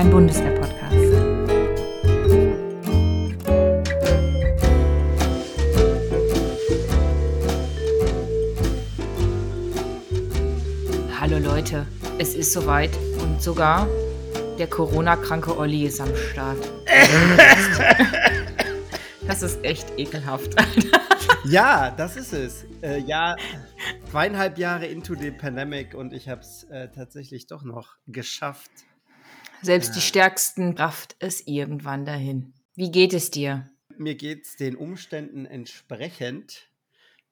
dein Bundeswehr-Podcast. Hallo Leute, es ist soweit und sogar der Corona-kranke Olli ist am Start. das ist echt ekelhaft. ja, das ist es. Äh, ja, zweieinhalb Jahre into the pandemic und ich habe es äh, tatsächlich doch noch geschafft. Selbst die Stärksten rafft es irgendwann dahin. Wie geht es dir? Mir geht es den Umständen entsprechend.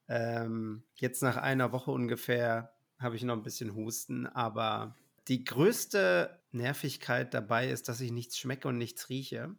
Ähm, jetzt nach einer Woche ungefähr habe ich noch ein bisschen Husten, aber die größte Nervigkeit dabei ist, dass ich nichts schmecke und nichts rieche.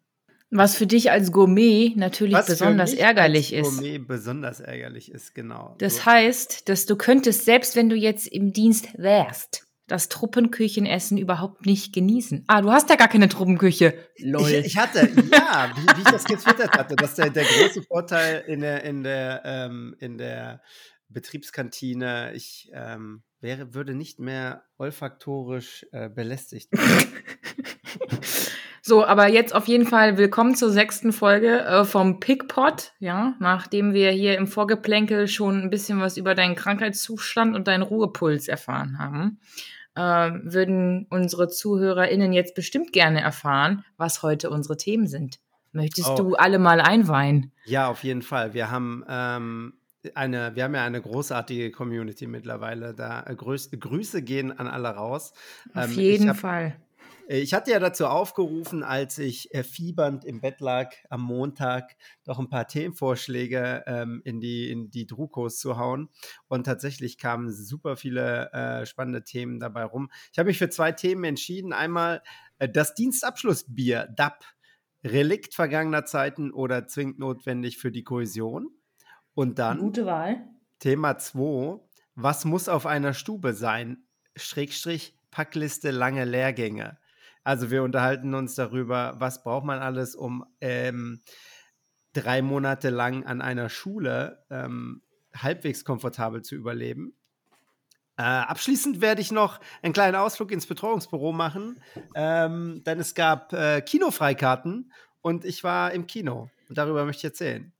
Was für dich als Gourmet natürlich Was besonders ärgerlich als Gourmet ist. besonders ärgerlich ist, genau. Das so. heißt, dass du könntest, selbst wenn du jetzt im Dienst wärst, das Truppenküchenessen überhaupt nicht genießen. Ah, du hast ja gar keine Truppenküche. Lol. Ich, ich hatte, ja, wie, wie, ich das getwittert hatte, dass der, der große Vorteil in der, in der, ähm, in der Betriebskantine, ich ähm, wäre, würde nicht mehr olfaktorisch äh, belästigt werden. So, aber jetzt auf jeden Fall willkommen zur sechsten Folge äh, vom Pickpot. Ja, nachdem wir hier im Vorgeplänkel schon ein bisschen was über deinen Krankheitszustand und deinen Ruhepuls erfahren haben, äh, würden unsere ZuhörerInnen jetzt bestimmt gerne erfahren, was heute unsere Themen sind. Möchtest oh. du alle mal einweihen? Ja, auf jeden Fall. Wir haben ähm, eine, wir haben ja eine großartige Community mittlerweile. Da äh, Grüße, Grüße gehen an alle raus. Auf ähm, jeden hab, Fall. Äh, ich hatte ja dazu aufgerufen, als ich äh, fiebernd im Bett lag am Montag, doch ein paar Themenvorschläge ähm, in die, in die Drukos zu hauen. Und tatsächlich kamen super viele äh, spannende Themen dabei rum. Ich habe mich für zwei Themen entschieden. Einmal äh, das Dienstabschlussbier, DAP, Relikt vergangener Zeiten oder zwingend notwendig für die Kohäsion. Und dann. Gute Wahl. Thema 2. Was muss auf einer Stube sein? Schrägstrich Packliste lange Lehrgänge. Also wir unterhalten uns darüber, was braucht man alles, um ähm, drei Monate lang an einer Schule ähm, halbwegs komfortabel zu überleben. Äh, abschließend werde ich noch einen kleinen Ausflug ins Betreuungsbüro machen, ähm, denn es gab äh, Kinofreikarten und ich war im Kino und darüber möchte ich erzählen.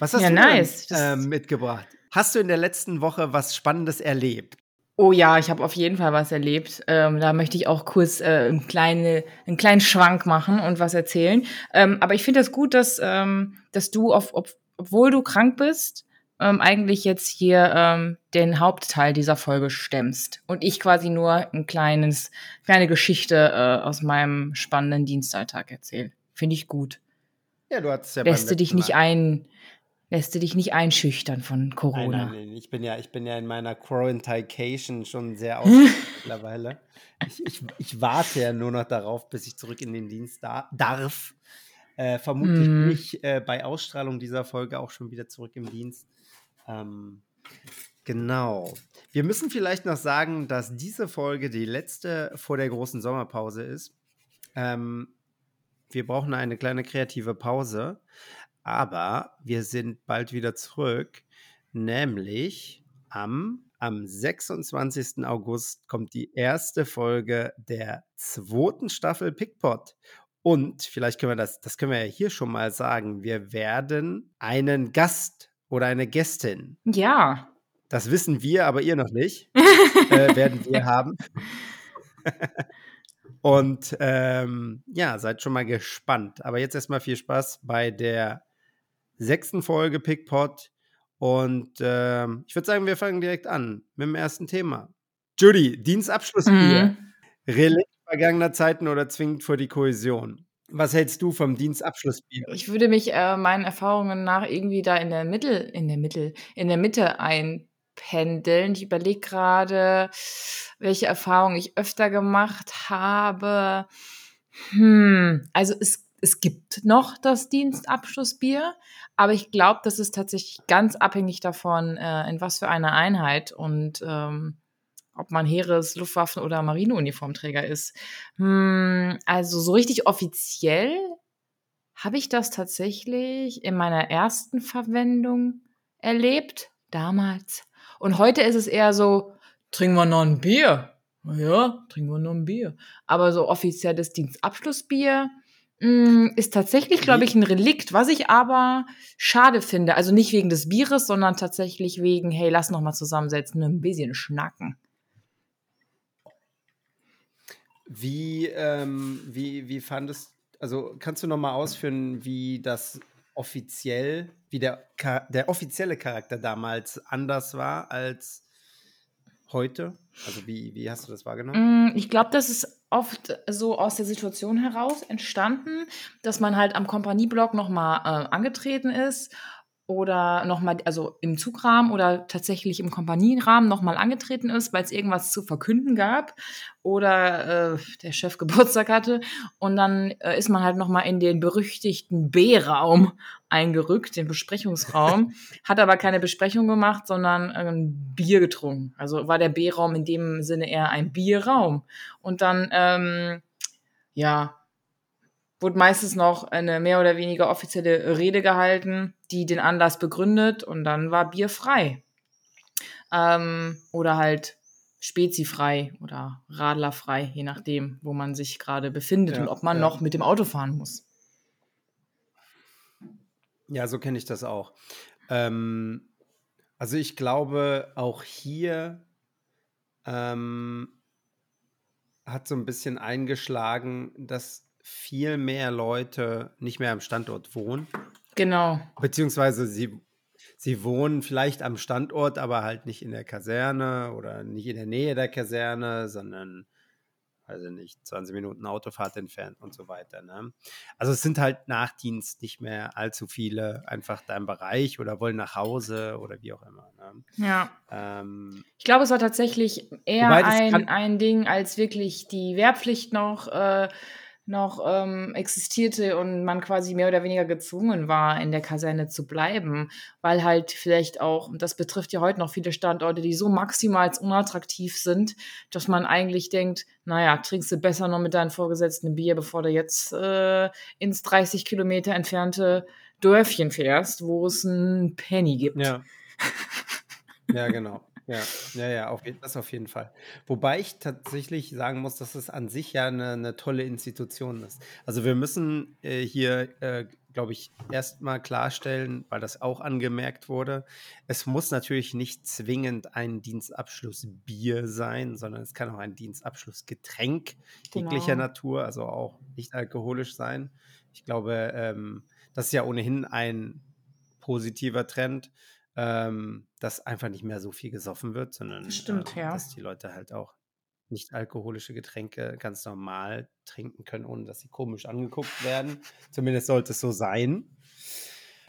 Was hast ja, du nice. denn, äh, mitgebracht? Hast du in der letzten Woche was Spannendes erlebt? Oh ja, ich habe auf jeden Fall was erlebt. Ähm, da möchte ich auch kurz äh, einen, kleine, einen kleinen Schwank machen und was erzählen. Ähm, aber ich finde das gut, dass, ähm, dass du, auf, ob, obwohl du krank bist, ähm, eigentlich jetzt hier ähm, den Hauptteil dieser Folge stemmst. Und ich quasi nur ein kleines, kleine Geschichte äh, aus meinem spannenden Dienstalltag erzähle. Finde ich gut. Ja, du hattest ja Lässt du dich nicht ein, lässt du dich nicht einschüchtern von Corona. Nein, nein, nein. Ich bin ja, ich bin ja in meiner Quarantication schon sehr aus mittlerweile. Ich, ich, ich, warte ja nur noch darauf, bis ich zurück in den Dienst da darf. Äh, vermutlich mm. bin ich äh, bei Ausstrahlung dieser Folge auch schon wieder zurück im Dienst. Ähm, genau. Wir müssen vielleicht noch sagen, dass diese Folge die letzte vor der großen Sommerpause ist. Ähm, wir brauchen eine kleine kreative Pause. Aber wir sind bald wieder zurück, nämlich am, am 26. August kommt die erste Folge der zweiten Staffel Pickpot. Und vielleicht können wir das, das können wir ja hier schon mal sagen, wir werden einen Gast oder eine Gästin. Ja. Das wissen wir, aber ihr noch nicht. äh, werden wir haben. Und ähm, ja, seid schon mal gespannt. Aber jetzt erstmal viel Spaß bei der sechsten Folge Pickpot. Und äh, ich würde sagen, wir fangen direkt an mit dem ersten Thema. Judy, Dienstabschlussbier. Mhm. Relikt vergangener Zeiten oder zwingend vor die Kohäsion? Was hältst du vom Dienstabschlussbier? Ich würde mich äh, meinen Erfahrungen nach irgendwie da in der Mittel, in der Mittel, in der Mitte einpendeln. Ich überlege gerade, welche Erfahrungen ich öfter gemacht habe. Hm, also es es gibt noch das Dienstabschlussbier, aber ich glaube, das ist tatsächlich ganz abhängig davon, äh, in was für einer Einheit und ähm, ob man Heeres-, Luftwaffen- oder Marineuniformträger ist. Hm, also so richtig offiziell habe ich das tatsächlich in meiner ersten Verwendung erlebt, damals. Und heute ist es eher so, trinken wir noch ein Bier. ja, trinken wir nur ein Bier. Aber so offizielles Dienstabschlussbier ist tatsächlich, glaube ich, ein Relikt, was ich aber schade finde. Also nicht wegen des Bieres, sondern tatsächlich wegen, hey, lass noch mal zusammensetzen, ein bisschen schnacken. Wie, ähm, wie, wie fandest also kannst du noch mal ausführen, wie das offiziell, wie der, der offizielle Charakter damals anders war als heute? Also wie, wie hast du das wahrgenommen? Mm, ich glaube, das ist oft so aus der Situation heraus entstanden, dass man halt am Kompanieblock nochmal äh, angetreten ist oder nochmal, also im Zugrahmen oder tatsächlich im Kompanienrahmen nochmal angetreten ist, weil es irgendwas zu verkünden gab oder äh, der Chef Geburtstag hatte. Und dann äh, ist man halt nochmal in den berüchtigten B-Raum eingerückt, den Besprechungsraum, hat aber keine Besprechung gemacht, sondern ein Bier getrunken. Also war der B-Raum in dem Sinne eher ein Bierraum. Und dann, ähm, ja, wurde meistens noch eine mehr oder weniger offizielle Rede gehalten, die den Anlass begründet und dann war Bier frei. Ähm, oder halt spezifrei oder radlerfrei, je nachdem, wo man sich gerade befindet ja, und ob man ja. noch mit dem Auto fahren muss. Ja, so kenne ich das auch. Ähm, also ich glaube, auch hier ähm, hat so ein bisschen eingeschlagen, dass viel mehr Leute nicht mehr am Standort wohnen. Genau. Beziehungsweise sie, sie wohnen vielleicht am Standort, aber halt nicht in der Kaserne oder nicht in der Nähe der Kaserne, sondern also nicht 20 Minuten Autofahrt entfernt und so weiter. Ne? Also es sind halt Nachtdienst nicht mehr allzu viele einfach da im Bereich oder wollen nach Hause oder wie auch immer. Ne? Ja. Ähm, ich glaube, es war tatsächlich eher ein, ein Ding als wirklich die Wehrpflicht noch. Äh, noch ähm, existierte und man quasi mehr oder weniger gezwungen war, in der Kaserne zu bleiben, weil halt vielleicht auch, und das betrifft ja heute noch viele Standorte, die so maximal unattraktiv sind, dass man eigentlich denkt, naja, trinkst du besser noch mit deinen Vorgesetzten ein Bier, bevor du jetzt äh, ins 30 Kilometer entfernte Dörfchen fährst, wo es einen Penny gibt. Ja. Ja, genau. Ja, ja, ja, auf das auf jeden Fall. Wobei ich tatsächlich sagen muss, dass es an sich ja eine 'ne tolle Institution ist. Also, wir müssen, äh, hier, äh, glaube ich, erstmal klarstellen, weil das auch angemerkt wurde, es muss natürlich nicht zwingend ein Dienstabschlussbier sein, sondern es kann auch ein Dienstabschlussgetränk jeglicher Genau. Natur, also auch nicht alkoholisch sein. Ich glaube, ähm, das ist ja ohnehin ein positiver Trend ähm, dass einfach nicht mehr so viel gesoffen wird, sondern Stimmt, ähm, ja. dass die Leute halt auch nicht alkoholische Getränke ganz normal trinken können, ohne dass sie komisch angeguckt werden. Zumindest sollte es so sein.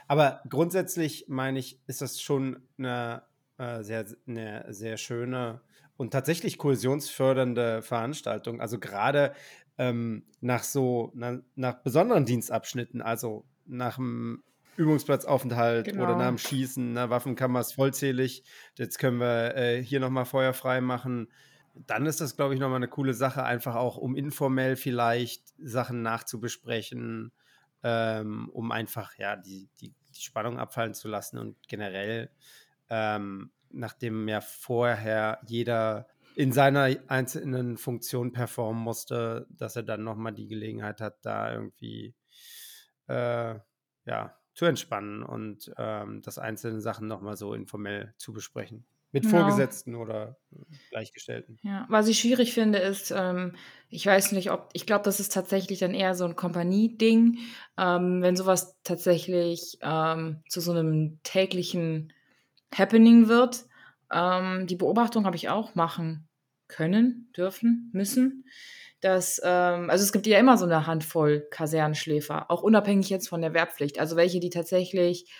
Aber grundsätzlich meine ich, ist das schon eine äh, sehr, eine sehr schöne und tatsächlich kohäsionsfördernde Veranstaltung. Also gerade ähm, nach so, na, nach besonderen Dienstabschnitten, also nach dem Übungsplatzaufenthalt genau. oder nach dem Schießen, na, Waffenkammer ist vollzählig. Jetzt können wir äh, hier nochmal feuerfrei machen. Dann ist das, glaube ich, nochmal eine coole Sache, einfach auch um informell vielleicht Sachen nachzubesprechen, ähm, um einfach ja die, die, die, Spannung abfallen zu lassen und generell, ähm, nachdem ja vorher jeder in seiner einzelnen Funktion performen musste, dass er dann nochmal die Gelegenheit hat, da irgendwie äh, ja, zu entspannen und ähm, das einzelne Sachen nochmal so informell zu besprechen. Mit genau. Vorgesetzten oder äh, Gleichgestellten. Ja, was ich schwierig finde, ist, ähm, ich weiß nicht, ob, ich glaube, das ist tatsächlich dann eher so ein Kompanie-Ding, ähm, wenn sowas tatsächlich ähm, zu so einem täglichen Happening wird. Ähm, die Beobachtung habe ich auch machen können, dürfen, müssen dass, ähm, also es gibt ja immer so eine Handvoll Kasernenschläfer, auch unabhängig jetzt von der Wehrpflicht. Also welche, die tatsächlich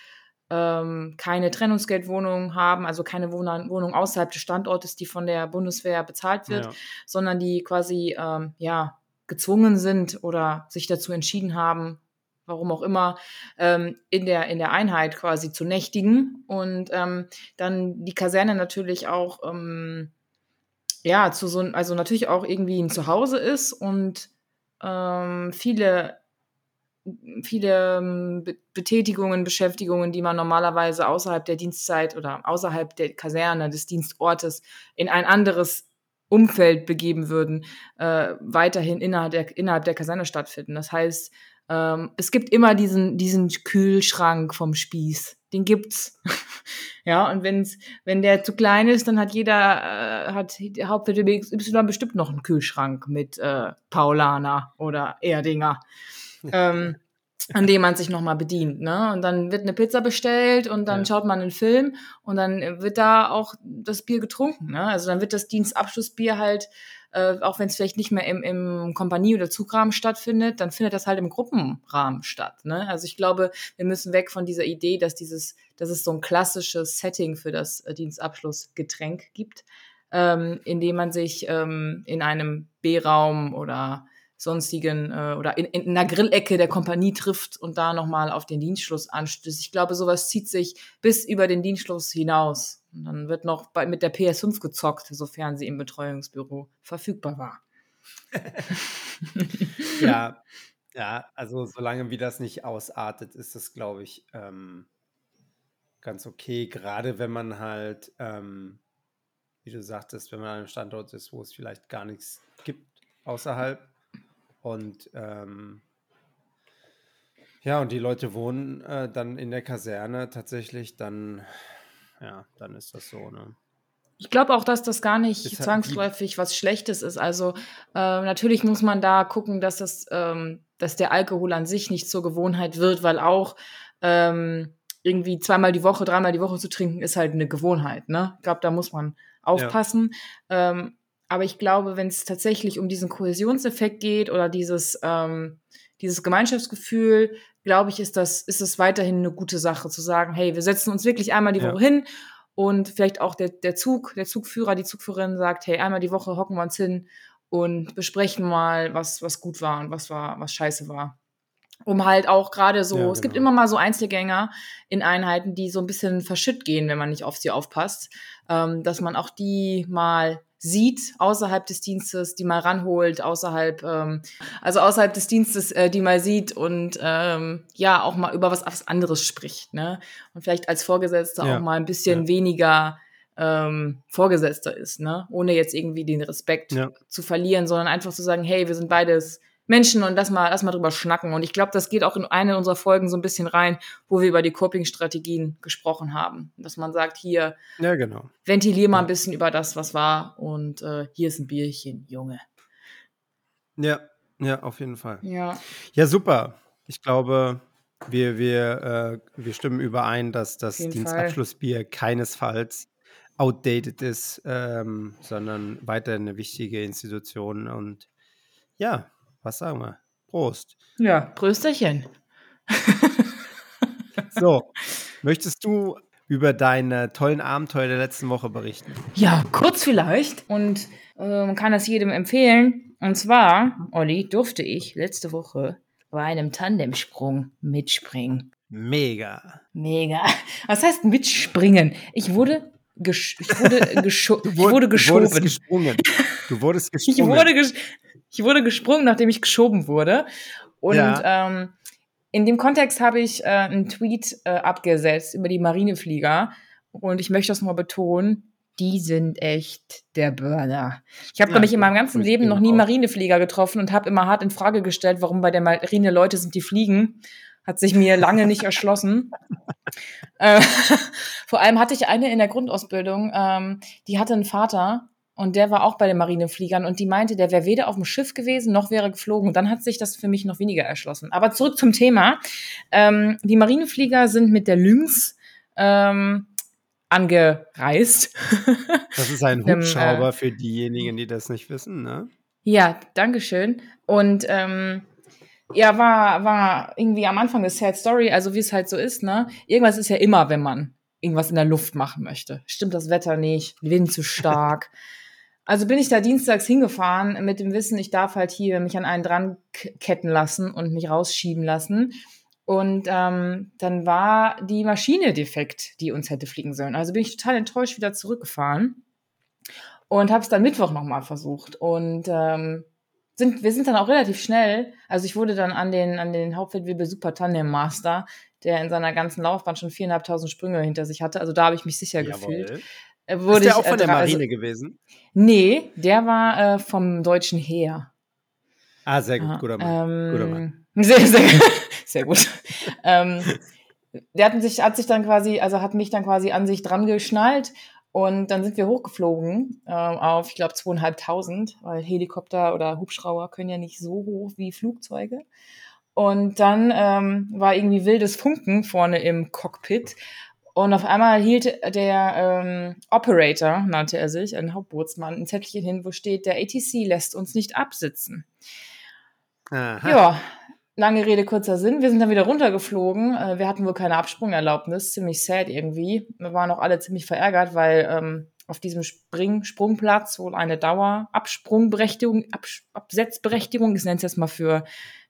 ähm, keine Trennungsgeldwohnung haben, also keine Wohn Wohnung außerhalb des Standortes, die von der Bundeswehr bezahlt wird, ja. sondern die quasi ähm, ja gezwungen sind oder sich dazu entschieden haben, warum auch immer, ähm, in, der, in der Einheit quasi zu nächtigen und ähm, dann die Kaserne natürlich auch ähm, ja, zu so also natürlich auch irgendwie ein Zuhause ist und, ähm, viele viele, ähm, Be Betätigungen, Beschäftigungen, die man normalerweise außerhalb der Dienstzeit oder außerhalb der Kaserne, des Dienstortes in ein anderes Umfeld begeben würden, äh, weiterhin innerhalb der, innerhalb der Kaserne stattfinden. Das heißt, ähm, es gibt immer diesen, diesen Kühlschrank vom Spieß. Den gibt's. ja, und wenn's, wenn der zu klein ist, dann hat jeder, äh, hat Hauptstädte XY bestimmt noch einen Kühlschrank mit äh, Paulaner oder Erdinger. ähm, an dem man sich nochmal bedient. Ne? Und dann wird eine Pizza bestellt und dann ja. schaut man einen Film und dann wird da auch das Bier getrunken. Ne? Also dann wird das Dienstabschlussbier halt äh, auch wenn es vielleicht nicht mehr im, im Kompanie- oder Zugrahmen stattfindet, dann findet das halt im Gruppenrahmen statt. Ne? Also ich glaube, wir müssen weg von dieser Idee, dass dieses, dass es so ein klassisches Setting für das äh, Dienstabschlussgetränk gibt, ähm, indem man sich ähm, in einem B-Raum oder sonstigen äh, oder in, in einer Grillecke der Kompanie trifft und da nochmal auf den Dienstschluss anstößt. Ich glaube, sowas zieht sich bis über den Dienstschluss hinaus. Und dann wird noch bei, mit der PS5 gezockt, sofern sie im Betreuungsbüro verfügbar war. ja, ja, also solange wie das nicht ausartet, ist das, glaube ich, ähm, ganz okay. Gerade wenn man halt, ähm, wie du sagtest, wenn man an einem Standort ist, wo es vielleicht gar nichts gibt außerhalb und ähm, ja, und die Leute wohnen äh, dann in der Kaserne tatsächlich, dann, ja, dann ist das so, ne? Ich glaube auch, dass das gar nicht halt zwangsläufig was Schlechtes ist. Also äh, natürlich muss man da gucken, dass das, ähm, dass der Alkohol an sich nicht zur Gewohnheit wird, weil auch ähm, irgendwie zweimal die Woche, dreimal die Woche zu trinken, ist halt eine Gewohnheit. Ne? Ich glaube, da muss man aufpassen. Ja. Ähm, aber ich glaube, wenn es tatsächlich um diesen Kohäsionseffekt geht oder dieses, ähm, dieses Gemeinschaftsgefühl, glaube ich, ist das, ist es weiterhin eine gute Sache zu sagen, hey, wir setzen uns wirklich einmal die ja. Woche hin und vielleicht auch der, der Zug, der Zugführer, die Zugführerin sagt, hey, einmal die Woche hocken wir uns hin und besprechen mal, was, was gut war und was war, was scheiße war. Um halt auch gerade so, ja, genau. es gibt genau. immer mal so Einzelgänger in Einheiten, die so ein bisschen verschütt gehen, wenn man nicht auf sie aufpasst, ähm, dass man auch die mal sieht außerhalb des Dienstes, die mal ranholt, außerhalb, ähm, also außerhalb des Dienstes, äh, die mal sieht und ähm, ja auch mal über was, was anderes spricht, ne? Und vielleicht als Vorgesetzter ja. auch mal ein bisschen ja. weniger ähm, Vorgesetzter ist, ne? Ohne jetzt irgendwie den Respekt zu verlieren, sondern einfach zu sagen, hey, wir sind beides Menschen und lass mal, lass mal drüber schnacken. Und ich glaube, das geht auch in eine unserer Folgen so ein bisschen rein, wo wir über die Coping-Strategien gesprochen haben. Dass man sagt, hier, ja, genau. ventilier mal ein bisschen über das, was war und äh, hier ist ein Bierchen, Junge. Ja, ja, auf jeden Fall. Ja. Ja, super. Ich glaube, wir, wir, äh, wir stimmen überein, dass das Dienstabschlussbier Fall. keinesfalls outdated ist, ähm, sondern weiterhin eine wichtige Institution und ja, was sagen wir? Prost. Ja, Prösterchen. so, möchtest du über deine tollen Abenteuer der letzten Woche berichten? Ja, kurz vielleicht. Und äh, man kann das jedem empfehlen. Und zwar, Olli, durfte ich letzte Woche bei einem Tandemsprung mitspringen. Mega. Mega. Was heißt mitspringen? Ich wurde, ich wurde, gescho ich wurde geschoben. Du wurdest gesprungen. Du wurdest gesprungen. Ich wurde gesprungen. Ich wurde gesprungen, nachdem ich geschoben wurde. Und ja. ähm, in dem Kontext habe ich äh, einen Tweet äh, abgesetzt über die Marineflieger. Und ich möchte das mal betonen, die sind echt der Burner. Ich habe, ja, glaube ich, in meinem ganzen Leben noch nie Marineflieger getroffen und habe immer hart in Frage gestellt, warum bei der Marine Leute sind, die fliegen. Hat sich mir lange nicht erschlossen. äh, vor allem hatte ich eine in der Grundausbildung, ähm, die hatte einen Vater, und der war auch bei den Marinefliegern und die meinte, der wäre weder auf dem Schiff gewesen, noch wäre geflogen. Und dann hat sich das für mich noch weniger erschlossen. Aber zurück zum Thema. Ähm, die Marineflieger sind mit der Lynx ähm, angereist. Das ist ein Hubschrauber äh, für diejenigen, die das nicht wissen, ne? Ja, Dankeschön. Und ähm, ja, war, war irgendwie am Anfang eine Sad Story, also wie es halt so ist, ne? Irgendwas ist ja immer, wenn man irgendwas in der Luft machen möchte. Stimmt das Wetter nicht, Wind zu stark. Also bin ich da dienstags hingefahren mit dem Wissen, ich darf halt hier mich an einen dran ketten lassen und mich rausschieben lassen. Und ähm, dann war die Maschine defekt, die uns hätte fliegen sollen. Also bin ich total enttäuscht wieder zurückgefahren und habe es dann Mittwoch nochmal versucht. Und ähm, sind, wir sind dann auch relativ schnell. Also ich wurde dann an den, an den Hauptfeldwebel Super Tandem Master, der in seiner ganzen Laufbahn schon viereinhalbtausend Sprünge hinter sich hatte. Also da habe ich mich sicher Jawohl. gefühlt wurde ist der ich, auch von äh, der dra- also- Marine gewesen? Nee, der war äh, vom deutschen Heer. Ah, sehr gut, guter Mann. guter Mann. ähm, Sehr, sehr, sehr gut. ähm, der hat sich, hat sich dann quasi, also hat mich dann quasi an sich dran geschnallt und dann sind wir hochgeflogen ähm, auf, ich glaube, zweieinhalbtausend, weil Helikopter oder Hubschrauber können ja nicht so hoch wie Flugzeuge. Und dann ähm, war irgendwie wildes Funken vorne im Cockpit. Und auf einmal hielt der ähm, Operator, nannte er sich, ein Hauptbootsmann, ein Zettelchen hin, wo steht, der ATC lässt uns nicht absitzen. Aha. Ja, lange Rede, kurzer Sinn. Wir sind dann wieder runtergeflogen. Äh, Wir hatten wohl keine Absprungerlaubnis. Ziemlich sad irgendwie. Wir waren auch alle ziemlich verärgert, weil ähm, auf diesem Spring Sprungplatz wohl eine Dauerabsprungberechtigung, Abs Absetzberechtigung, ich nenne es jetzt mal für,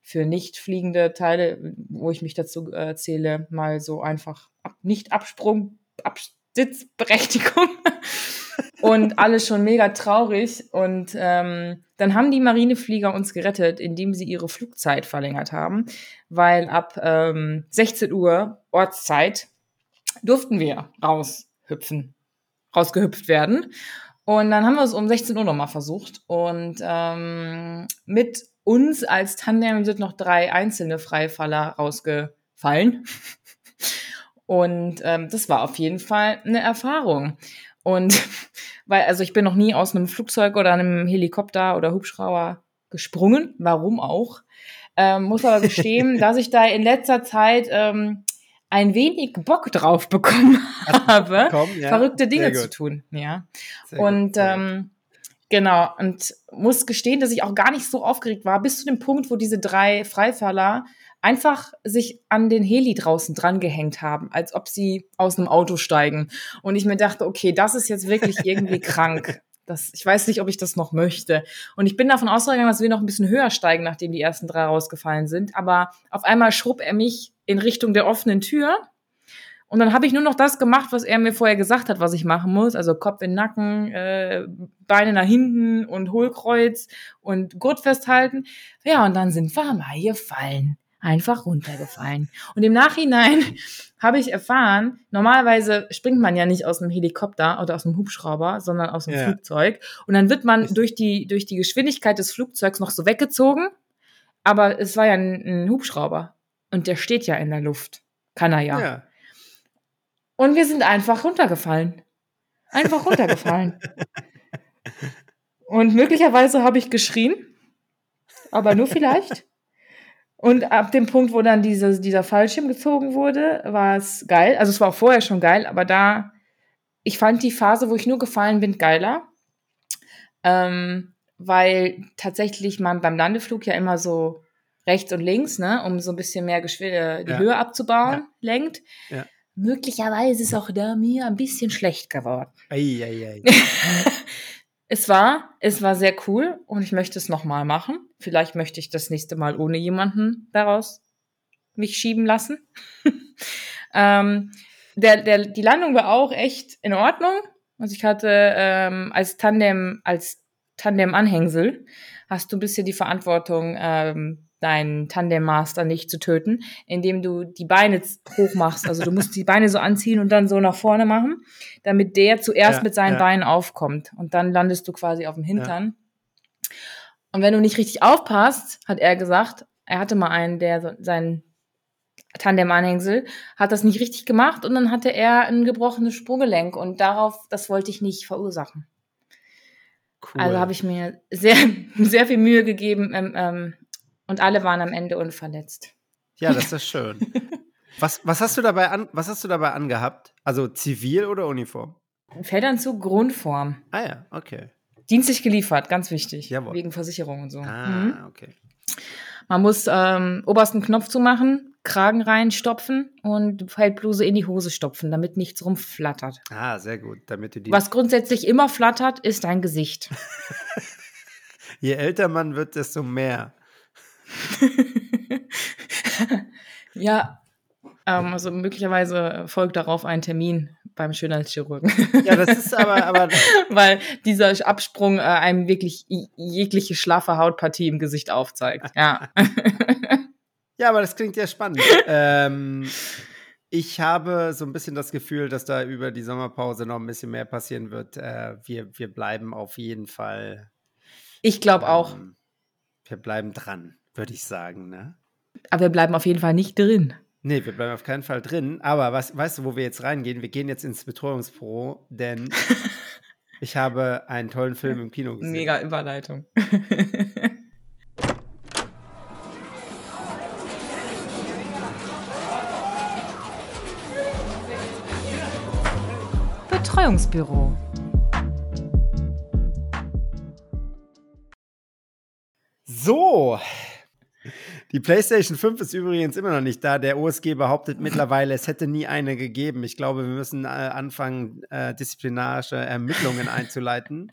für nicht fliegende Teile, wo ich mich dazu äh, zähle, mal so einfach ab, nicht Absprung, Absitzberechtigung. und alle schon mega traurig. Und ähm, dann haben die Marineflieger uns gerettet, indem sie ihre Flugzeit verlängert haben, weil ab ähm, 16 Uhr Ortszeit durften wir raushüpfen, rausgehüpft werden. Und dann haben wir es um 16 Uhr nochmal versucht. Und ähm, mit uns als Tandem sind noch drei einzelne Freifaller rausgefallen. Und ähm, das war auf jeden Fall eine Erfahrung. Und weil, also ich bin noch nie aus einem Flugzeug oder einem Helikopter oder Hubschrauber gesprungen, warum auch. Ähm, muss aber gestehen, dass ich da in letzter Zeit ähm, ein wenig Bock drauf bekommen habe, Komm, ja. verrückte Dinge zu tun. Ja. Sehr Und ähm, genau, und muss gestehen, dass ich auch gar nicht so aufgeregt war, bis zu dem Punkt, wo diese drei Freifaller einfach sich an den Heli draußen dran gehängt haben, als ob sie aus einem Auto steigen. Und ich mir dachte, okay, das ist jetzt wirklich irgendwie krank. Das, ich weiß nicht, ob ich das noch möchte. Und ich bin davon ausgegangen, dass wir noch ein bisschen höher steigen, nachdem die ersten drei rausgefallen sind. Aber auf einmal schrub er mich in Richtung der offenen Tür. Und dann habe ich nur noch das gemacht, was er mir vorher gesagt hat, was ich machen muss. Also Kopf in den Nacken, äh, Beine nach hinten und Hohlkreuz und Gurt festhalten. Ja, und dann sind wir mal gefallen. Einfach runtergefallen. Und im Nachhinein habe ich erfahren, normalerweise springt man ja nicht aus einem Helikopter oder aus einem Hubschrauber, sondern aus einem Ja. Flugzeug. Und dann wird man durch die, durch die Geschwindigkeit des Flugzeugs noch so weggezogen. Aber es war ja ein, ein Hubschrauber. Und der steht ja in der Luft. Kann er ja. ja. Und wir sind einfach runtergefallen. Einfach runtergefallen. Und möglicherweise habe ich geschrien, aber nur vielleicht. Und ab dem Punkt, wo dann diese, dieser Fallschirm gezogen wurde, war es geil. Also es war auch vorher schon geil, aber da, ich fand die Phase, wo ich nur gefallen bin, geiler. Ähm, weil tatsächlich man beim Landeflug ja immer so rechts und links, ne, um so ein bisschen mehr Geschw äh, die Ja. Höhe abzubauen, Ja. lenkt. Ja. Möglicherweise ist auch da mir ein bisschen schlecht geworden. Ei, ei, ei. Es war, es war sehr cool und ich möchte es nochmal machen. Vielleicht möchte ich das nächste Mal ohne jemanden daraus mich schieben lassen. ähm, der, der, die Landung war auch echt in Ordnung. Also ich hatte ähm, als Tandem, als Tandem-Anhängsel hast du ein bisschen die Verantwortung, ähm, deinen Tandem-Master nicht zu töten, indem du die Beine z- hoch machst. Also du musst die Beine so anziehen und dann so nach vorne machen, damit der zuerst Ja, mit seinen ja. Beinen aufkommt. Und dann landest du quasi auf dem Hintern. Und wenn du nicht richtig aufpasst, hat er gesagt, er hatte mal einen, der so, seinen Tandem-Anhängsel, hat das nicht richtig gemacht und dann hatte er ein gebrochenes Sprunggelenk und darauf, das wollte ich nicht verursachen. Cool. Also habe ich mir sehr, sehr viel Mühe gegeben ähm, ähm, und alle waren am Ende unverletzt. Ja, das ist schön. was, was, hast du dabei an, was hast du dabei angehabt? Also zivil oder Uniform? Feldanzug, Grundform. Ah ja, okay. Dienstlich geliefert, ganz wichtig. Jawohl. Wegen Versicherung und so. Ah, Mhm. okay. Man muss ähm, obersten Knopf zumachen, Kragen reinstopfen und Feldbluse in die Hose stopfen, damit nichts rumflattert. Ah, sehr gut. Damit du die. Was grundsätzlich immer flattert, ist dein Gesicht. Je älter man wird, desto mehr. ja, ähm, also möglicherweise folgt darauf ein Termin beim Schönheitschirurgen. Ja, das ist aber, aber Weil dieser Absprung äh, einem wirklich jegliche schlaffe Hautpartie im Gesicht aufzeigt. Ja. ja, aber das klingt ja spannend. ähm, ich habe so ein bisschen das Gefühl, dass da über die Sommerpause noch ein bisschen mehr passieren wird. Äh, wir, wir bleiben auf jeden Fall. Ich glaube auch. Ähm, wir bleiben dran, würde ich sagen, ne? Aber wir bleiben auf jeden Fall nicht drin. Nee, wir bleiben auf keinen Fall drin. Aber was, weißt du, wo wir jetzt reingehen? Wir gehen jetzt ins Betreuungsbüro, denn ich habe einen tollen Film im Kino gesehen. Mega Überleitung. Betreuungsbüro. Die PlayStation 5 ist übrigens immer noch nicht da. Der OSG behauptet mittlerweile, es hätte nie eine gegeben. Ich glaube, wir müssen äh, anfangen, äh, disziplinarische Ermittlungen einzuleiten.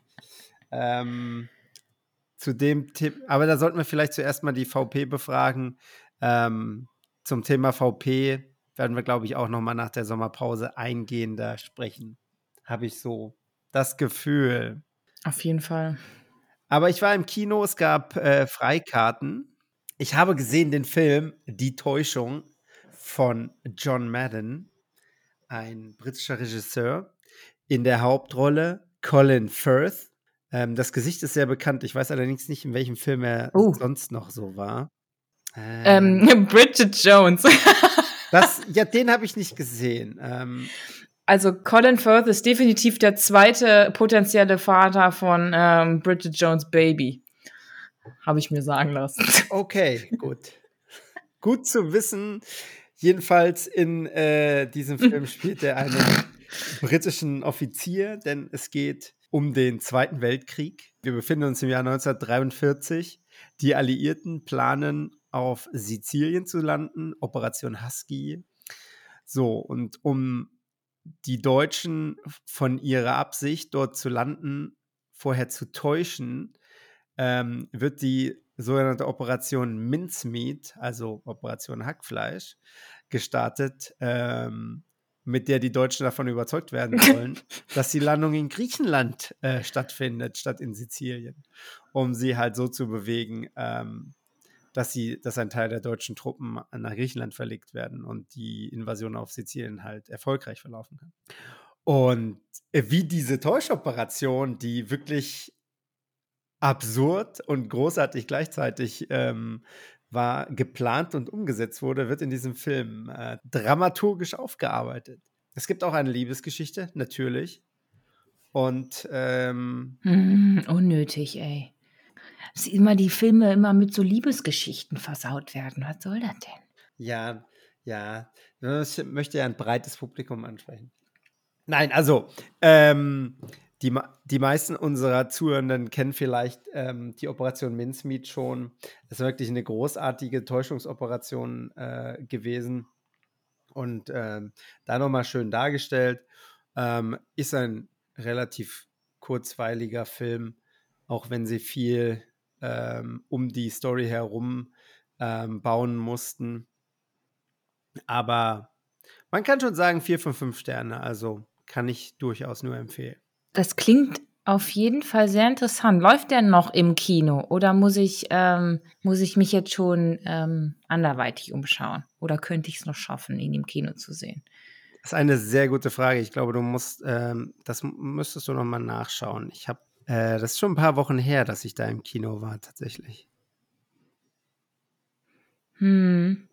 Ähm, zu dem Tipp, aber da sollten wir vielleicht zuerst mal die VP befragen. Ähm, zum Thema VP werden wir, glaube ich, auch noch mal nach der Sommerpause eingehender sprechen habe ich so das Gefühl. Auf jeden Fall. Aber ich war im Kino, es gab äh, Freikarten. Ich habe gesehen den Film Die Täuschung von John Madden, ein britischer Regisseur. In der Hauptrolle Colin Firth. Ähm, das Gesicht ist sehr bekannt. Ich weiß allerdings nicht, in welchem Film er oh. sonst noch so war. Ähm, ähm Bridget Jones. das, ja, den habe ich nicht gesehen. Ähm, also Colin Firth ist definitiv der zweite potenzielle Vater von ähm, Bridget Jones Baby. Habe ich mir sagen lassen. Okay, gut. gut zu wissen. Jedenfalls in äh, diesem Film spielt er einen britischen Offizier, denn es geht um den Zweiten Weltkrieg. Wir befinden uns im Jahr 1943. Die Alliierten planen, auf Sizilien zu landen, Operation Husky. So, und um die Deutschen von ihrer Absicht, dort zu landen, vorher zu täuschen, ähm, wird die sogenannte Operation Mincemeat, also Operation Hackfleisch, gestartet, ähm, mit der die Deutschen davon überzeugt werden sollen, dass die Landung in Griechenland äh, stattfindet, statt in Sizilien, um sie halt so zu bewegen, ähm, dass sie, dass ein Teil der deutschen Truppen nach Griechenland verlegt werden und die Invasion auf Sizilien halt erfolgreich verlaufen kann. Und äh, wie diese Täuscheoperation, die wirklich absurd und großartig gleichzeitig ähm, war, geplant und umgesetzt wurde, wird in diesem Film äh, dramaturgisch aufgearbeitet. Es gibt auch eine Liebesgeschichte, natürlich. Und ähm, mm, unnötig, ey dass immer die Filme immer mit so Liebesgeschichten versaut werden. Was soll das denn? Ja, ja. Ich möchte ja ein breites Publikum ansprechen. Nein, also, ähm, die, die meisten unserer Zuhörenden kennen vielleicht ähm, die Operation Mincemeat schon. Es ist wirklich eine großartige Täuschungsoperation äh, gewesen. Und ähm, da nochmal schön dargestellt. Ähm, ist ein relativ kurzweiliger Film, auch wenn sie viel ähm, um die Story herum ähm, bauen mussten. Aber man kann schon sagen, vier von fünf Sterne, also kann ich durchaus nur empfehlen. Das klingt auf jeden Fall sehr interessant. Läuft der noch im Kino oder muss ich, ähm, muss ich mich jetzt schon ähm, anderweitig umschauen? Oder könnte ich es noch schaffen, ihn im Kino zu sehen? Das ist eine sehr gute Frage. Ich glaube, du musst, ähm, das müsstest du noch mal nachschauen. Ich habe äh, das ist schon ein paar Wochen her, dass ich da im Kino war, tatsächlich. Hm.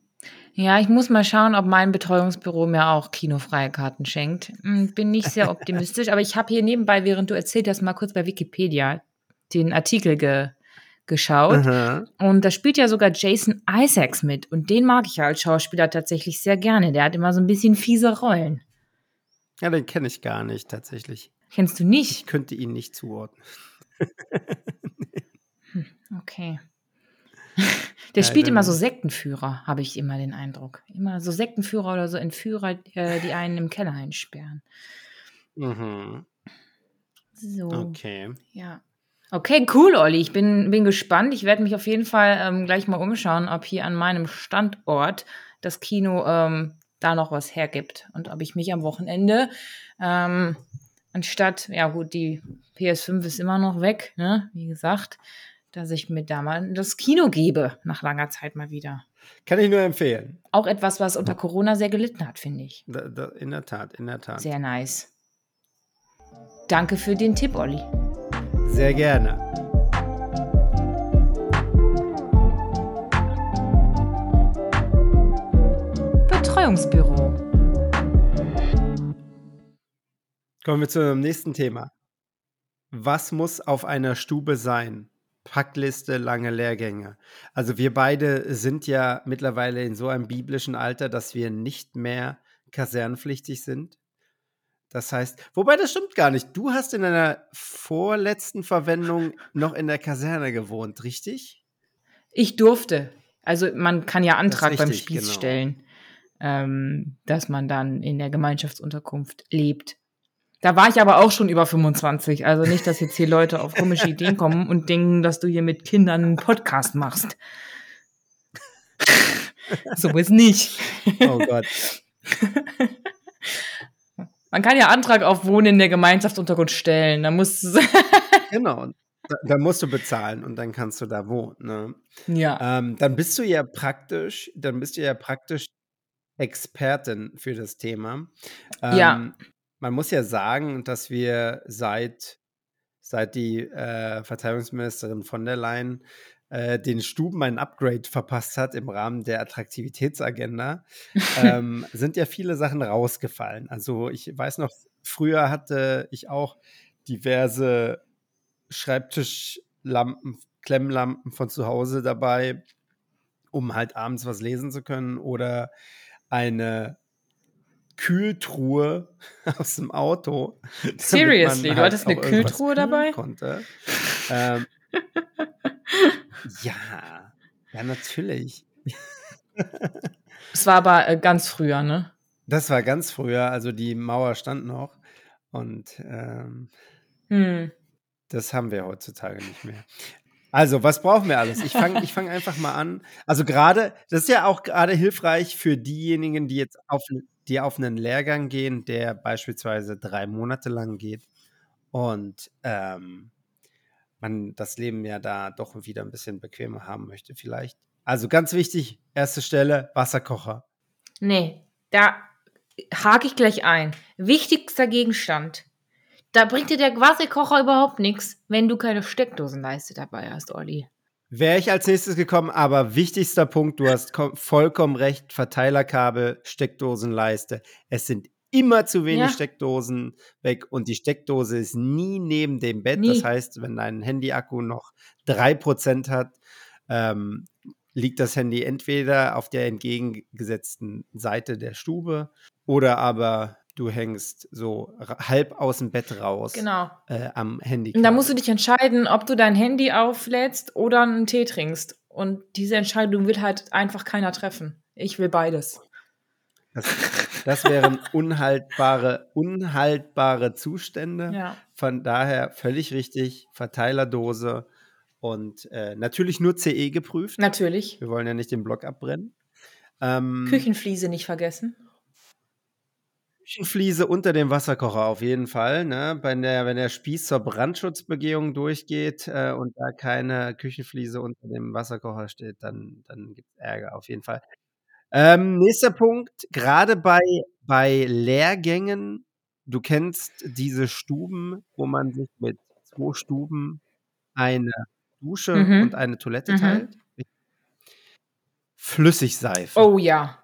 Ja, ich muss mal schauen, ob mein Betreuungsbüro mir auch kinofreie Karten schenkt. Hm, bin nicht sehr optimistisch, aber ich habe hier nebenbei, während du erzählt hast, mal kurz bei Wikipedia den Artikel ge geschaut. Aha. Und da spielt ja sogar Jason Isaacs mit. Und den mag ich ja als Schauspieler tatsächlich sehr gerne. Der hat immer so ein bisschen fiese Rollen. Ja, den kenne ich gar nicht tatsächlich. Kennst du nicht? Ich könnte ihn nicht zuordnen. hm, okay. Der spielt immer so Sektenführer, habe ich immer den Eindruck. Immer so Sektenführer oder so Entführer, äh, die einen im Keller einsperren. Mhm. So. Okay. Ja. Okay, cool, Olli. Ich bin, bin gespannt. Ich werde mich auf jeden Fall ähm, gleich mal umschauen, ob hier an meinem Standort das Kino ähm, da noch was hergibt und ob ich mich am Wochenende ähm, Anstatt, ja gut, die PS5 ist immer noch weg, ne? wie gesagt, dass ich mir da mal das Kino gebe, nach langer Zeit mal wieder. Kann ich nur empfehlen. Auch etwas, was unter Corona sehr gelitten hat, finde ich. Da, da, in der Tat, in der Tat. Sehr nice. Danke für den Tipp, Olli. Sehr gerne. Betreuungsbüro. Kommen wir zu einem nächsten Thema. Was muss auf einer Stube sein? Packliste, lange Lehrgänge. Also wir beide sind ja mittlerweile in so einem biblischen Alter, dass wir nicht mehr kasernenpflichtig sind. Das heißt, wobei das stimmt gar nicht. Du hast in deiner vorletzten Verwendung noch in der Kaserne gewohnt, richtig? Ich durfte. Also man kann ja Antrag richtig, beim Spieß genau. stellen, ähm, dass man dann in der Gemeinschaftsunterkunft lebt. Da war ich aber auch schon über 25. Also nicht, dass jetzt hier Leute auf komische Ideen kommen und denken, dass du hier mit Kindern einen Podcast machst. so ist nicht. Oh Gott. Man kann ja Antrag auf Wohnen in der Gemeinschaftsunterkunft stellen. Da muss genau. Da, da, musst du bezahlen und dann kannst du da wohnen. Ne? Ja. Ähm, dann bist du ja praktisch, dann bist du ja praktisch Expertin für das Thema. Ähm, ja. Man muss ja sagen, dass wir seit, seit die äh, Verteidigungsministerin von der Leyen äh, den Stuben ein Upgrade verpasst hat im Rahmen der Attraktivitätsagenda, ähm, sind ja viele Sachen rausgefallen. Also ich weiß noch, früher hatte ich auch diverse Schreibtischlampen, Klemmlampen von zu Hause dabei, um halt abends was lesen zu können oder eine Kühltruhe aus dem Auto. Seriously, du halt hattest eine Kühltruhe dabei? Konnte. ähm, ja, ja, natürlich. Es war aber äh, ganz früher, ne? Das war ganz früher, also die Mauer stand noch und ähm, hm. das haben wir heutzutage nicht mehr. Also, was brauchen wir alles? Ich fange ich fang einfach mal an. Also gerade, das ist ja auch gerade hilfreich für diejenigen, die jetzt auf, die auf einen Lehrgang gehen, der beispielsweise drei Monate lang geht und ähm, man das Leben ja da doch wieder ein bisschen bequemer haben möchte vielleicht. Also ganz wichtig, erste Stelle, Wasserkocher. Nee, da hake ich gleich ein. Wichtigster Gegenstand. Da bringt dir der Wasserkocher überhaupt nichts, wenn du keine Steckdosenleiste dabei hast, Olli. Wäre ich als nächstes gekommen, aber wichtigster Punkt, du hast vollkommen recht, Verteilerkabel, Steckdosenleiste. Es sind immer zu wenig Ja. Steckdosen weg und die Steckdose ist nie neben dem Bett. Nie. Das heißt, wenn dein Handyakku noch 3% hat, ähm, liegt das Handy entweder auf der entgegengesetzten Seite der Stube oder aber du hängst so halb aus dem Bett raus Genau. äh, am Handy. Und da musst du dich entscheiden, ob du dein Handy auflädst oder einen Tee trinkst. Und diese Entscheidung will halt einfach keiner treffen. Ich will beides. Das, das wären unhaltbare, unhaltbare Zustände. Ja. Von daher völlig richtig, Verteilerdose und äh, natürlich nur CE geprüft. Natürlich. Wir wollen ja nicht den Block abbrennen. Ähm, Küchenfliese nicht vergessen. Küchenfliese unter dem Wasserkocher auf jeden Fall. Ne? Wenn, der, wenn der Spieß zur Brandschutzbegehung durchgeht äh, und da keine Küchenfliese unter dem Wasserkocher steht, dann, dann gibt es Ärger auf jeden Fall. Ähm, nächster Punkt, gerade bei, bei Lehrgängen, du kennst diese Stuben, wo man sich mit zwei Stuben eine Dusche Mhm. und eine Toilette Mhm. teilt. Flüssigseife. Oh ja.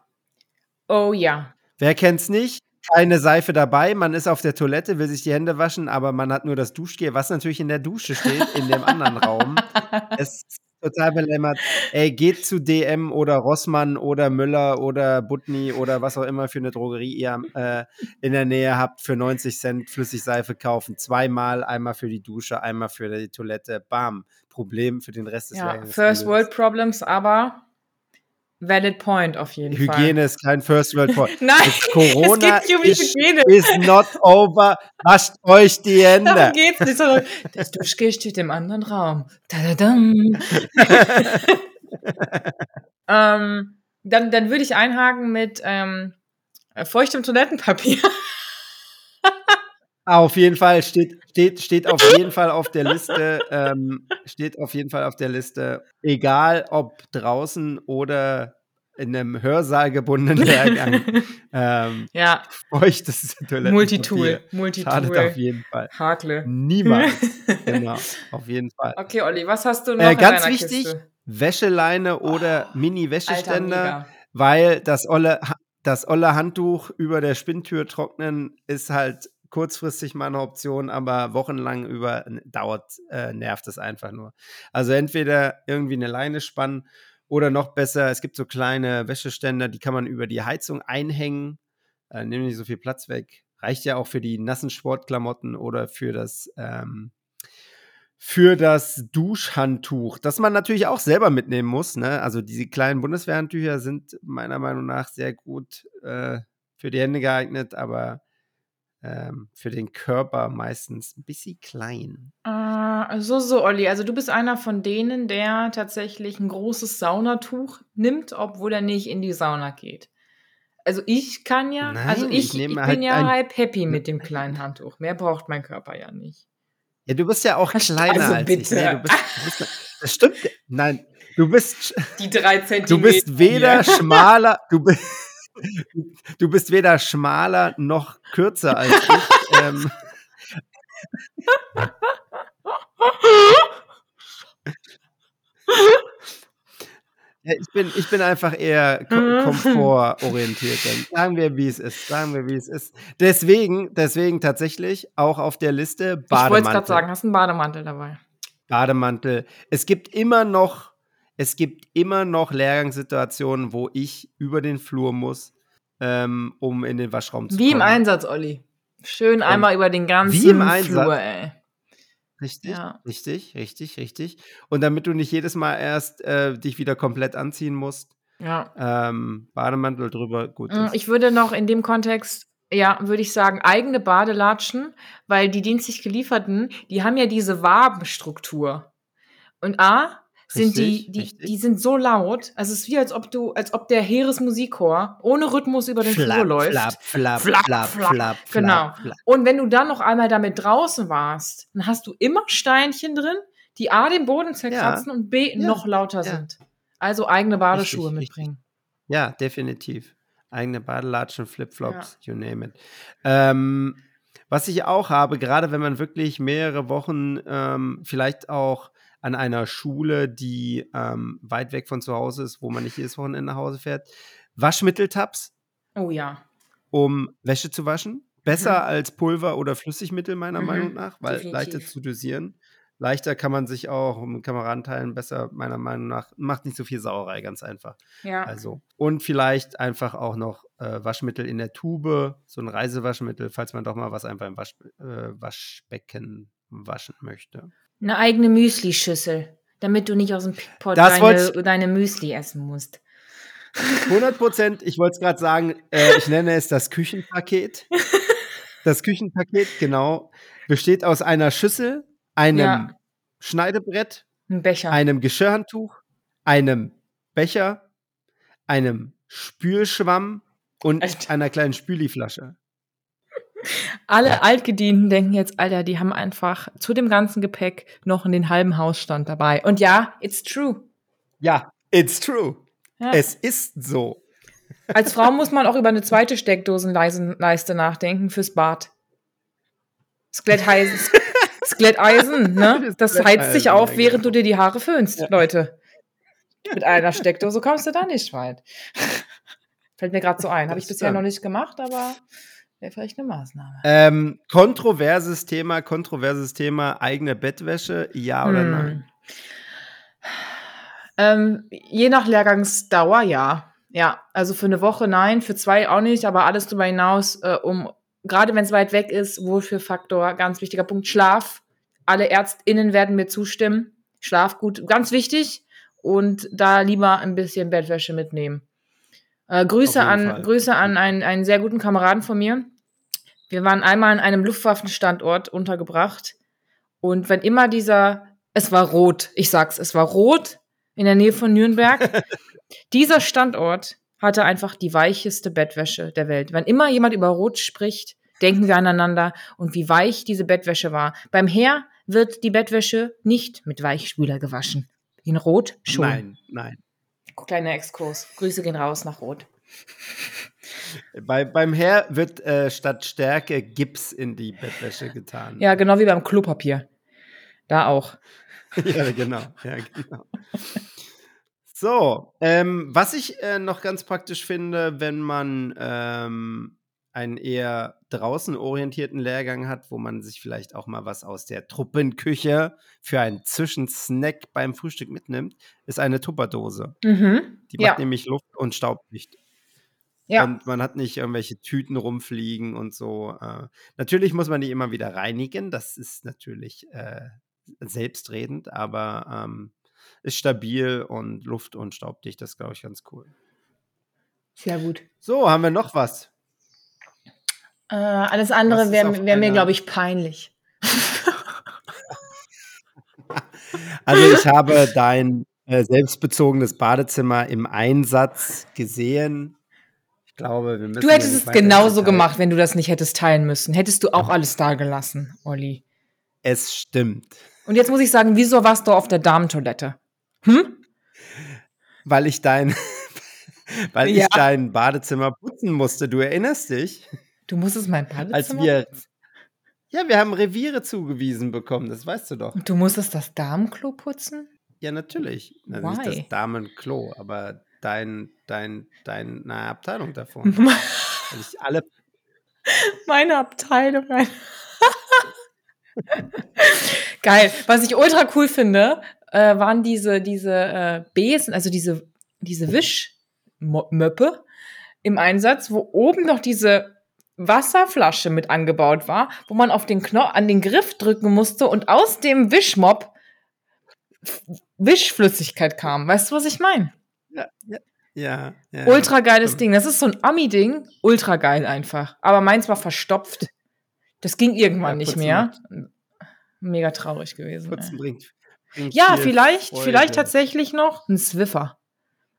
Oh ja. Wer kennt's nicht? Keine Seife dabei, man ist auf der Toilette, will sich die Hände waschen, aber man hat nur das Duschgel, was natürlich in der Dusche steht, in dem anderen Raum. Es ist total belämmert. Ey, geht zu DM oder Rossmann oder Müller oder Butni oder was auch immer für eine Drogerie ihr äh, in der Nähe habt, für 90 Cent Flüssigseife kaufen. Zweimal, einmal für die Dusche, einmal für die Toilette. Bam. Problem für den Rest des Ja, First gelöst. World Problems, aber valid point auf jeden Fall. Hygiene ist kein First World Problem. Nein, Corona es geht um ist, Hygiene. is not over. Wascht euch die Hände. Darum geht's nicht. sondern Das Duschgel steht im anderen Raum. Tadadam. ähm, dann, dann würde ich einhaken mit ähm, feuchtem Toilettenpapier. Auf jeden Fall steht, steht, steht auf jeden Fall auf der Liste. Ähm, steht auf jeden Fall auf der Liste. Egal ob draußen oder in einem Hörsaal gebundenen Lehrgang ähm, Ja, feuchtes Toilettenpapier Multitool. Multitool. schadet auf jeden Fall. Hakle. Niemals. genau, auf jeden Fall. Okay, Olli, was hast du noch Äh, ganz wichtig, Kiste? Wäscheleine oder Alter, Mini-Wäscheständer, weil das olle, das olle Handtuch über der Spinntür trocknen ist halt kurzfristig mal eine Option, aber wochenlang über dauert, äh, nervt es einfach nur. Also entweder irgendwie eine Leine spannen oder noch besser, es gibt so kleine Wäscheständer, die kann man über die Heizung einhängen, äh, nehmen nicht so viel Platz weg. Reicht ja auch für die nassen Sportklamotten oder für das ähm, für das Duschhandtuch, das man natürlich auch selber mitnehmen muss. Ne? Also diese kleinen Bundeswehrhandtücher sind meiner Meinung nach sehr gut äh, für die Hände geeignet, aber ähm, für den Körper meistens ein bisschen klein. Äh, so, so, Olli. Also du bist einer von denen, der tatsächlich ein großes Saunatuch nimmt, obwohl er nicht in die Sauna geht. Also ich kann ja, also Nein, ich, ich ich, nehme bin halt ja halb happy mit dem kleinen Handtuch. Mehr braucht mein Körper ja nicht. Ja, du bist ja auch Also kleiner als ich. bitte. Ne? Du bist, du bist, das stimmt. Nein, du bist, Die drei Zentimeter. du bist weder schmaler, du bist, du bist weder schmaler noch kürzer als ich. ähm, Ja, ich, bin, ich bin einfach eher ko komfortorientiert. Sagen wir, wie es ist. Sagen wir, wie es ist. Deswegen, deswegen tatsächlich auch auf der Liste Ich wollte es gerade Bademantel. sagen, hast einen Bademantel dabei. Bademantel. Es gibt immer noch, es gibt immer noch Lehrgangssituationen, wo ich über den Flur muss, ähm, um in den Waschraum zu Wie im kommen. Einsatz, Olli. Schön einmal über den ganzen wie im Einsatz? Flur, ey. Richtig, Ja. richtig, richtig, richtig. Und damit du nicht jedes Mal erst äh, dich wieder komplett anziehen musst, Ja. ähm, Bademantel drüber, gut Mm, ist. Ich würde noch in dem Kontext, ja, würde ich sagen, eigene Badelatschen, weil die dienstlich gelieferten, die haben ja diese Wabenstruktur. Und A, sind Richtig, die, die, richtig. die sind so laut, also es ist wie als ob du, als ob der Heeresmusikchor ohne Rhythmus über den Flur läuft. flap, flap, Flap, flap, flap. flap, Genau. flap. Und wenn du dann noch einmal damit draußen warst, dann hast du immer Steinchen drin, die A den Boden zerkratzen und B Ja. noch lauter Ja. sind. Also eigene Badeschuhe richtig. mitbringen. Ja, definitiv. Eigene Badelatschen, Flipflops, you name it. Ähm, was ich auch habe, gerade wenn man wirklich mehrere Wochen ähm, vielleicht auch an einer Schule, die ähm, weit weg von zu Hause ist, wo man nicht jedes Wochenende nach Hause fährt, Waschmitteltabs, Oh ja. um Wäsche zu waschen. Besser Mhm. als Pulver oder Flüssigmittel, meiner Mhm, Meinung nach, weil definitiv. leichter zu dosieren. Leichter kann man sich auch mit Kameraden teilen, besser, meiner Meinung nach. Macht nicht so viel Sauerei, ganz einfach. Ja. Also. Und vielleicht einfach auch noch äh, Waschmittel in der Tube, so ein Reisewaschmittel, falls man doch mal was einfach im Wasch, äh, Waschbecken waschen möchte. Eine eigene Müsli-Schüssel, damit du nicht aus dem Pickpot Das deine, deine Müsli essen musst. 100 Prozent, ich wollte es gerade sagen, äh, ich nenne es das Küchenpaket. Das Küchenpaket, genau, besteht aus einer Schüssel, einem Ja. Schneidebrett, Ein Becher. einem Geschirrhandtuch, einem Becher, einem Spülschwamm und Echt? einer kleinen Spüliflasche. Alle Altgedienten denken jetzt, Alter, die haben einfach zu dem ganzen Gepäck noch den halben Hausstand dabei. Und ja, it's true. Ja, it's true. Ja. Es ist so. Als Frau muss man auch über eine zweite Steckdosenleiste nachdenken fürs Bad. Skletteisen. Skletteisen, ne? Das heizt sich auf, ja, während du genau. dir die Haare föhnst, Leute. Mit einer Steckdose kommst du da nicht weit. Fällt mir gerade so ein. Habe ich bisher noch nicht gemacht, aber wäre vielleicht eine Maßnahme. Ähm, kontroverses Thema, kontroverses Thema, eigene Bettwäsche, ja oder Hm. nein? Ähm, je nach Lehrgangsdauer, ja. Ja, also für eine Woche nein, für zwei auch nicht, aber alles darüber hinaus, äh, um, gerade wenn es weit weg ist, Wohlfühlfaktor, ganz wichtiger Punkt, Schlaf. Alle ÄrztInnen werden mir zustimmen. Schlaf gut, ganz wichtig. Und da lieber ein bisschen Bettwäsche mitnehmen. Äh, Grüße an, Fall. Grüße an einen, einen sehr guten Kameraden von mir. Wir waren einmal an einem Luftwaffenstandort untergebracht. Und wenn immer dieser, es war rot, ich sag's, es war rot in der Nähe von Nürnberg. dieser Standort hatte einfach die weicheste Bettwäsche der Welt. Wenn immer jemand über Rot spricht, denken wir aneinander und wie weich diese Bettwäsche war. Beim Heer wird die Bettwäsche nicht mit Weichspüler gewaschen. In Rot schon. Nein, nein. Kleiner Exkurs. Grüße gehen raus nach Rot. Bei, beim Herr wird äh, statt Stärke Gips in die Bettwäsche getan. Ja, genau wie beim Klopapier. Da auch. ja, genau. Ja, genau. So, ähm, was ich äh, noch ganz praktisch finde, wenn man ähm, einen eher draußen orientierten Lehrgang hat, wo man sich vielleicht auch mal was aus der Truppenküche für einen Zwischensnack beim Frühstück mitnimmt, ist eine Tupperdose. Mhm. Die macht Ja. nämlich Luft und Staubdicht. Ja. Und man hat nicht irgendwelche Tüten rumfliegen und so. Äh, natürlich muss man die immer wieder reinigen. Das ist natürlich äh, selbstredend, aber ähm, ist stabil und luft- und staubdicht. Das ist, glaube ich, ganz cool. Sehr gut. So, haben wir noch was? Äh, alles andere wäre wär mir, glaube ich, peinlich. Also, ich habe dein äh, selbstbezogenes Badezimmer im Einsatz gesehen. Ich glaube, wir müssen. Du hättest es genauso gemacht, wenn du das nicht hättest teilen müssen. Hättest du auch alles da gelassen, Olli. Es stimmt. Und jetzt muss ich sagen, wieso warst du auf der Damentoilette? Hm? Weil ich dein, weil Ja. ich dein Badezimmer putzen musste. Du erinnerst dich, Du musstest mein Badezimmer als wir, ja, wir haben Reviere zugewiesen bekommen. Das weißt du doch. Und du musstest das Damenklo putzen? Ja, natürlich. Also nicht Why? das Damenklo, aber dein, dein, deine Abteilung davon. ich alle, Meine Abteilung. Geil. Was ich ultra cool finde, äh, waren diese, diese äh, Besen, also diese, diese Wischmöppe im Einsatz, wo oben noch diese Wasserflasche mit angebaut war, wo man auf den Knopf, an den Griff drücken musste und aus dem Wischmopp F- Wischflüssigkeit kam. Weißt du, was ich meine? ja, ja, ja, ja. Ultra geiles. Ding. Das ist so ein Ami-Ding. Ultra geil einfach. Aber meins war verstopft. Das ging irgendwann Ja, nicht mehr. Mega traurig gewesen. Putzen bringt, bringt Ja, viel vielleicht, Freude. vielleicht tatsächlich noch ein Swiffer.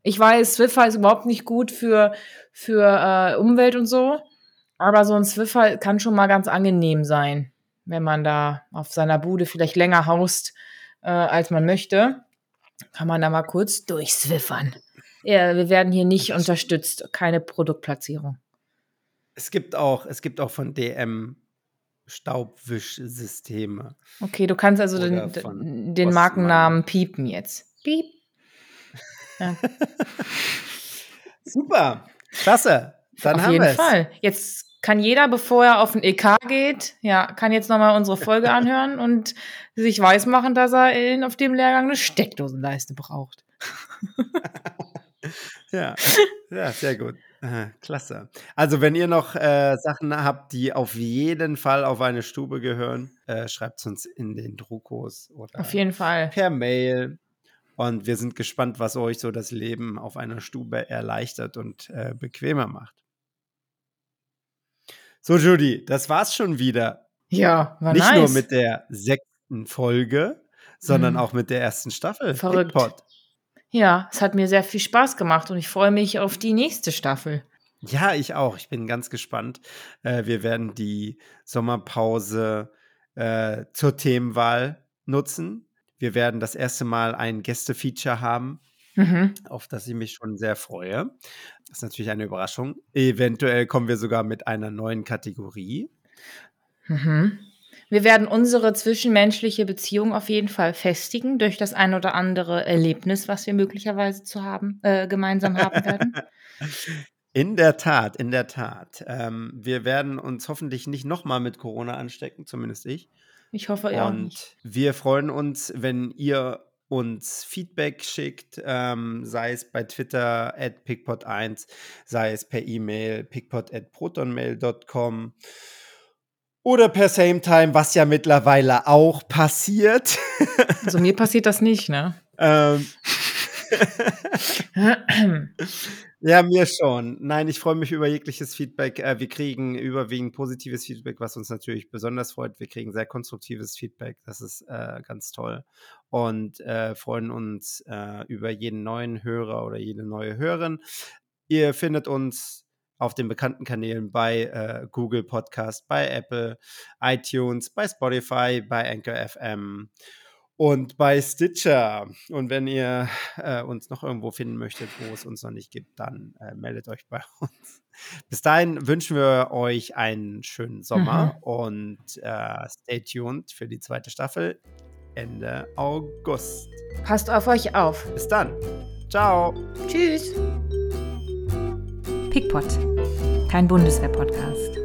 Ich weiß, Swiffer ist überhaupt nicht gut für, für äh, Umwelt und so. Aber so ein Swiffer kann schon mal ganz angenehm sein, wenn man da auf seiner Bude vielleicht länger haust, äh, als man möchte. Kann man da mal kurz durchswiffern. Ja, wir werden hier nicht unterstützt. Keine Produktplatzierung. Es gibt auch, es gibt auch von DM Staubwischsysteme. Okay, du kannst also Oder den, den. Markennamen piepen jetzt. Piep. Ja. Super, klasse. Dann auf haben jeden wir's. Fall. Jetzt kann jeder, bevor er auf den EK geht, ja, kann jetzt nochmal unsere Folge anhören und sich weismachen, dass er in, auf dem Lehrgang eine Steckdosenleiste braucht. Ja, ja, sehr gut. Klasse. Also, wenn ihr noch äh, Sachen habt, die auf jeden Fall auf eine Stube gehören, äh, schreibt es uns in den Druckos oder Auf jeden Fall. per Mail. Und wir sind gespannt, was euch so das Leben auf einer Stube erleichtert und äh, bequemer macht. So, Judy, das war's schon wieder. Ja, war Nicht nice. nur mit der sechsten Folge, sondern Mhm. auch mit der ersten Staffel. Verrückt. Pickpot. ja, es hat mir sehr viel Spaß gemacht und ich freue mich auf die nächste Staffel. Ja, ich auch. Ich bin ganz gespannt. Äh, wir werden die Sommerpause äh, zur Themenwahl nutzen. Wir werden das erste Mal ein Gästefeature haben, Mhm. auf das ich mich schon sehr freue. Das ist natürlich eine Überraschung. Eventuell kommen wir sogar mit einer neuen Kategorie. Mhm. Wir werden unsere zwischenmenschliche Beziehung auf jeden Fall festigen durch das ein oder andere Erlebnis, was wir möglicherweise zu haben, äh, gemeinsam haben werden. In der Tat, in der Tat. Ähm, wir werden uns hoffentlich nicht nochmal mit Corona anstecken, zumindest ich. Ich hoffe, auch Und nicht. wir freuen uns, wenn ihr uns Feedback schickt, ähm, sei es bei Twitter at pickpot1, sei es per E-Mail pickpot at protonmail.com oder per Sametime, was ja mittlerweile auch passiert. Also mir passiert das nicht, ne? ähm, Ja, mir schon. Nein, ich freue mich über jegliches Feedback. Äh, wir kriegen überwiegend positives Feedback, was uns natürlich besonders freut. Wir kriegen sehr konstruktives Feedback. Das ist äh, ganz toll. Und äh, freuen uns äh, über jeden neuen Hörer oder jede neue Hörerin. Ihr findet uns auf den bekannten Kanälen bei äh, Google Podcast, bei Apple, iTunes, bei Spotify, bei Anchor FM und bei Stitcher. Und wenn ihr äh, uns noch irgendwo finden möchtet, wo es uns noch nicht gibt, dann äh, meldet euch bei uns. Bis dahin wünschen wir euch einen schönen Sommer mhm. und äh, stay tuned für die zweite Staffel Ende August. Passt auf euch auf. Bis dann. Ciao. Tschüss. Pickpot, kein Bundeswehr-Podcast.